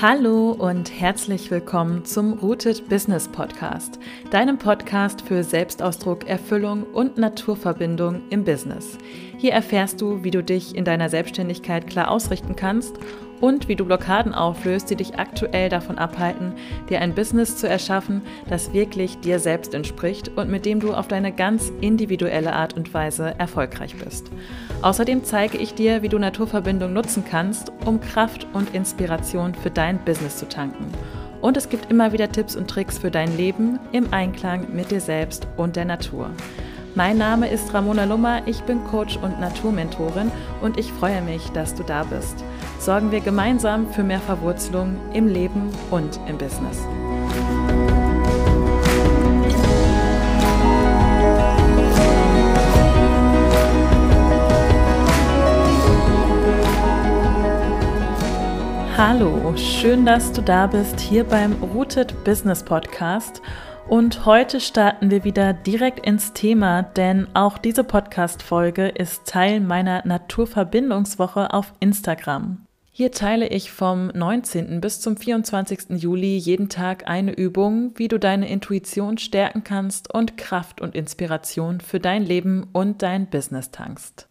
Hallo und herzlich willkommen zum Rooted Business Podcast, deinem Podcast für Selbstausdruck, Erfüllung und Naturverbindung im Business. Hier erfährst du, wie du dich in deiner Selbstständigkeit klar ausrichten kannst und wie du Blockaden auflöst, die dich aktuell davon abhalten, dir ein Business zu erschaffen, das wirklich dir selbst entspricht und mit dem du auf deine ganz individuelle Art und Weise erfolgreich bist. Außerdem zeige ich dir, wie du Naturverbindung nutzen kannst, um Kraft und Inspiration für dein Business zu tanken. Und es gibt immer wieder Tipps und Tricks für dein Leben im Einklang mit dir selbst und der Natur. Mein Name ist Ramona Lummer, ich bin Coach und Naturmentorin und ich freue mich, dass du da bist. Sorgen wir gemeinsam für mehr Verwurzelung im Leben und im Business. Hallo, schön, dass du da bist hier beim Rooted Business Podcast. Und heute starten wir wieder direkt ins Thema, denn auch diese Podcast-Folge ist Teil meiner Naturverbindungswoche auf Instagram. Hier teile ich vom 19. bis zum 24. Juli jeden Tag eine Übung, wie du deine Intuition stärken kannst und Kraft und Inspiration für dein Leben und dein Business tankst.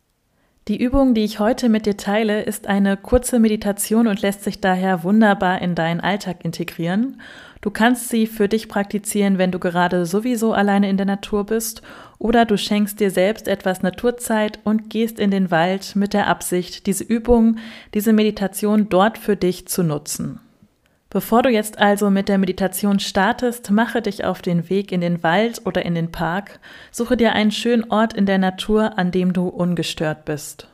Die Übung, die ich heute mit dir teile, ist eine kurze Meditation und lässt sich daher wunderbar in deinen Alltag integrieren. Du kannst sie für dich praktizieren, wenn du gerade sowieso alleine in der Natur bist oder du schenkst dir selbst etwas Naturzeit und gehst in den Wald mit der Absicht, diese Übung, diese Meditation dort für dich zu nutzen. Bevor du jetzt also mit der Meditation startest, mache dich auf den Weg in den Wald oder in den Park, suche dir einen schönen Ort in der Natur, an dem du ungestört bist.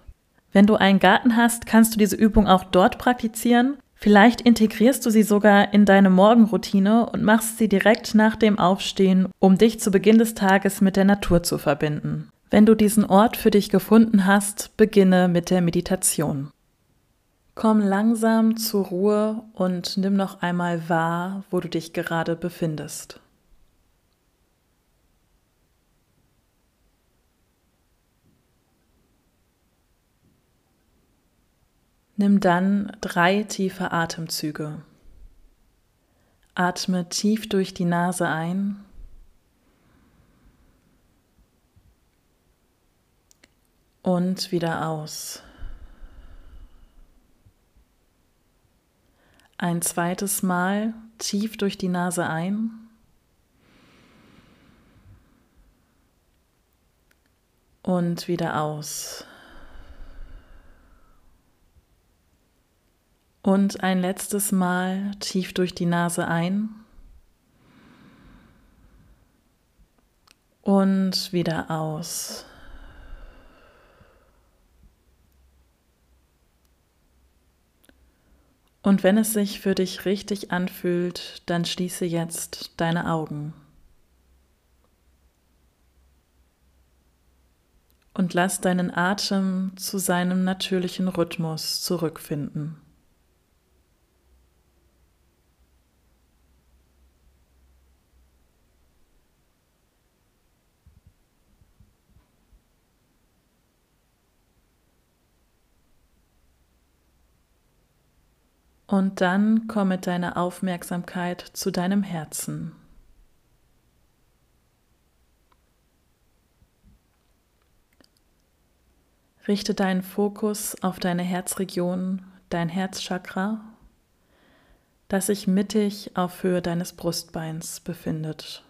Wenn du einen Garten hast, kannst du diese Übung auch dort praktizieren. Vielleicht integrierst du sie sogar in deine Morgenroutine und machst sie direkt nach dem Aufstehen, um dich zu Beginn des Tages mit der Natur zu verbinden. Wenn du diesen Ort für dich gefunden hast, beginne mit der Meditation. Komm langsam zur Ruhe und nimm noch einmal wahr, wo du dich gerade befindest. Nimm dann drei tiefe Atemzüge. Atme tief durch die Nase ein und wieder aus. Ein zweites Mal tief durch die Nase ein. Und wieder aus. Und ein letztes Mal tief durch die Nase ein. Und wieder aus. Und wenn es sich für dich richtig anfühlt, dann schließe jetzt deine Augen. Und lass deinen Atem zu seinem natürlichen Rhythmus zurückfinden. Und dann komm mit deiner Aufmerksamkeit zu deinem Herzen. Richte deinen Fokus auf deine Herzregion, dein Herzchakra, das sich mittig auf Höhe deines Brustbeins befindet.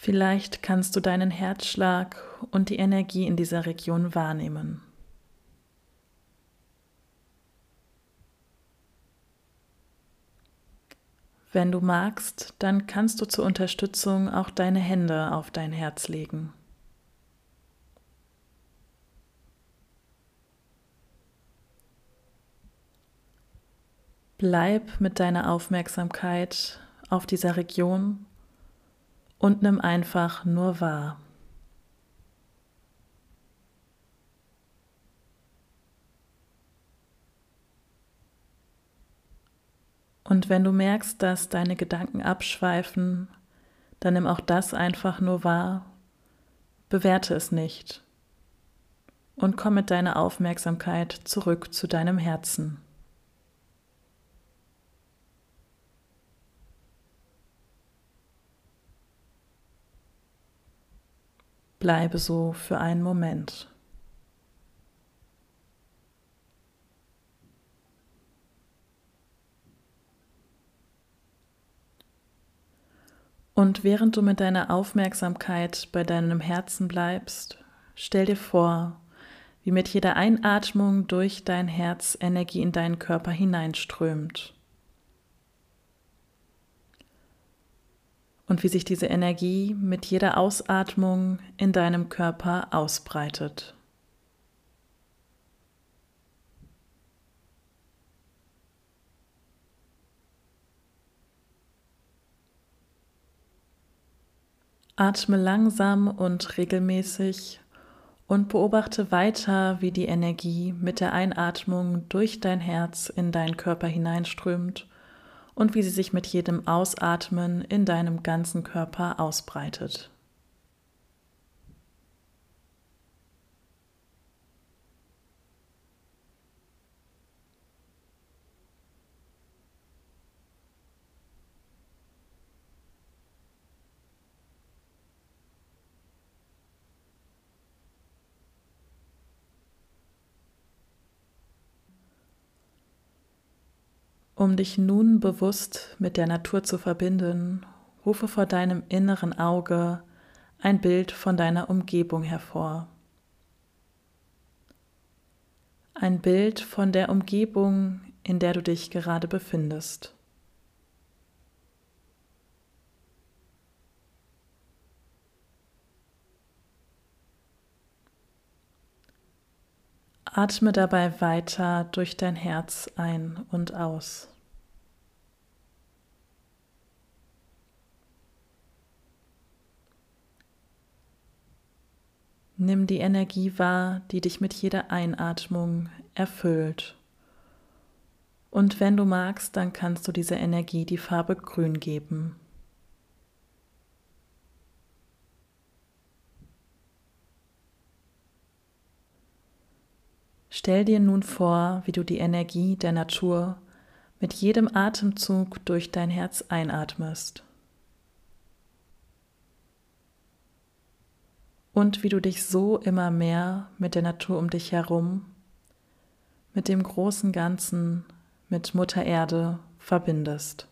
Vielleicht kannst du deinen Herzschlag und die Energie in dieser Region wahrnehmen. Wenn du magst, dann kannst du zur Unterstützung auch deine Hände auf dein Herz legen. Bleib mit deiner Aufmerksamkeit auf dieser Region und nimm einfach nur wahr. Und wenn du merkst, dass deine Gedanken abschweifen, dann nimm auch das einfach nur wahr, bewerte es nicht und komm mit deiner Aufmerksamkeit zurück zu deinem Herzen. Bleibe so für einen Moment. Und während du mit deiner Aufmerksamkeit bei deinem Herzen bleibst, stell dir vor, wie mit jeder Einatmung durch dein Herz Energie in deinen Körper hineinströmt. Und wie sich diese Energie mit jeder Ausatmung in deinem Körper ausbreitet. Atme langsam und regelmäßig und beobachte weiter, wie die Energie mit der Einatmung durch dein Herz in deinen Körper hineinströmt und wie sie sich mit jedem Ausatmen in deinem ganzen Körper ausbreitet. Um dich nun bewusst mit der Natur zu verbinden, rufe vor deinem inneren Auge ein Bild von deiner Umgebung hervor. Ein Bild von der Umgebung, in der du dich gerade befindest. Atme dabei weiter durch dein Herz ein und aus. Nimm die Energie wahr, die dich mit jeder Einatmung erfüllt. Und wenn du magst, dann kannst du dieser Energie die Farbe Grün geben. Stell dir nun vor, wie du die Energie der Natur mit jedem Atemzug durch dein Herz einatmest. Und wie du dich so immer mehr mit der Natur um dich herum, mit dem großen Ganzen, mit Mutter Erde verbindest.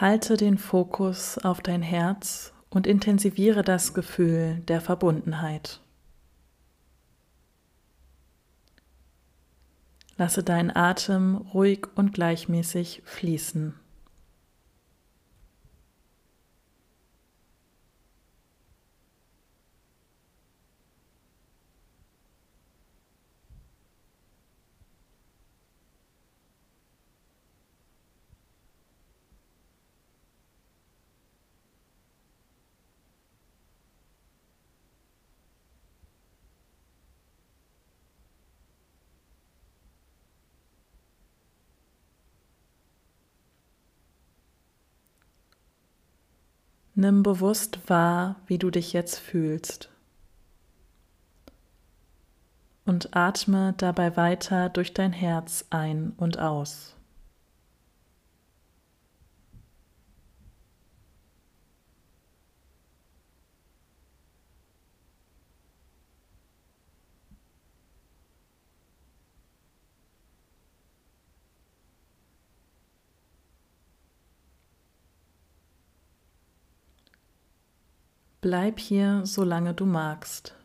Halte den Fokus auf dein Herz und intensiviere das Gefühl der Verbundenheit. Lasse deinen Atem ruhig und gleichmäßig fließen. Nimm bewusst wahr, wie du dich jetzt fühlst. Und atme dabei weiter durch dein Herz ein und aus. Bleib hier, solange du magst.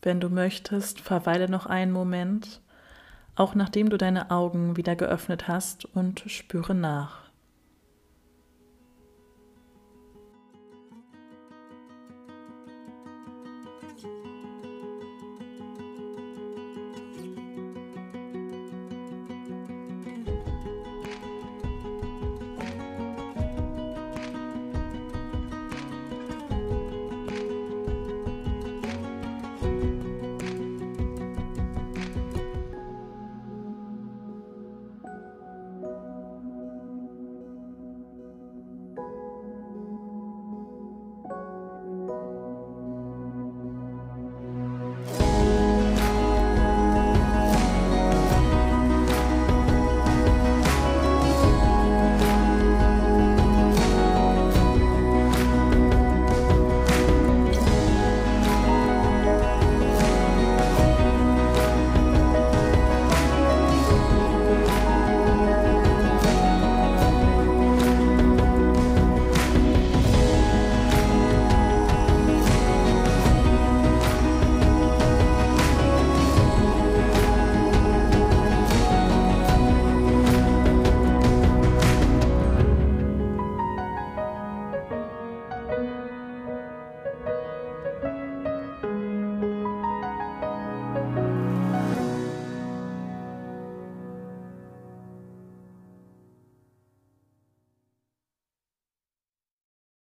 Wenn du möchtest, verweile noch einen Moment, auch nachdem du deine Augen wieder geöffnet hast und spüre nach.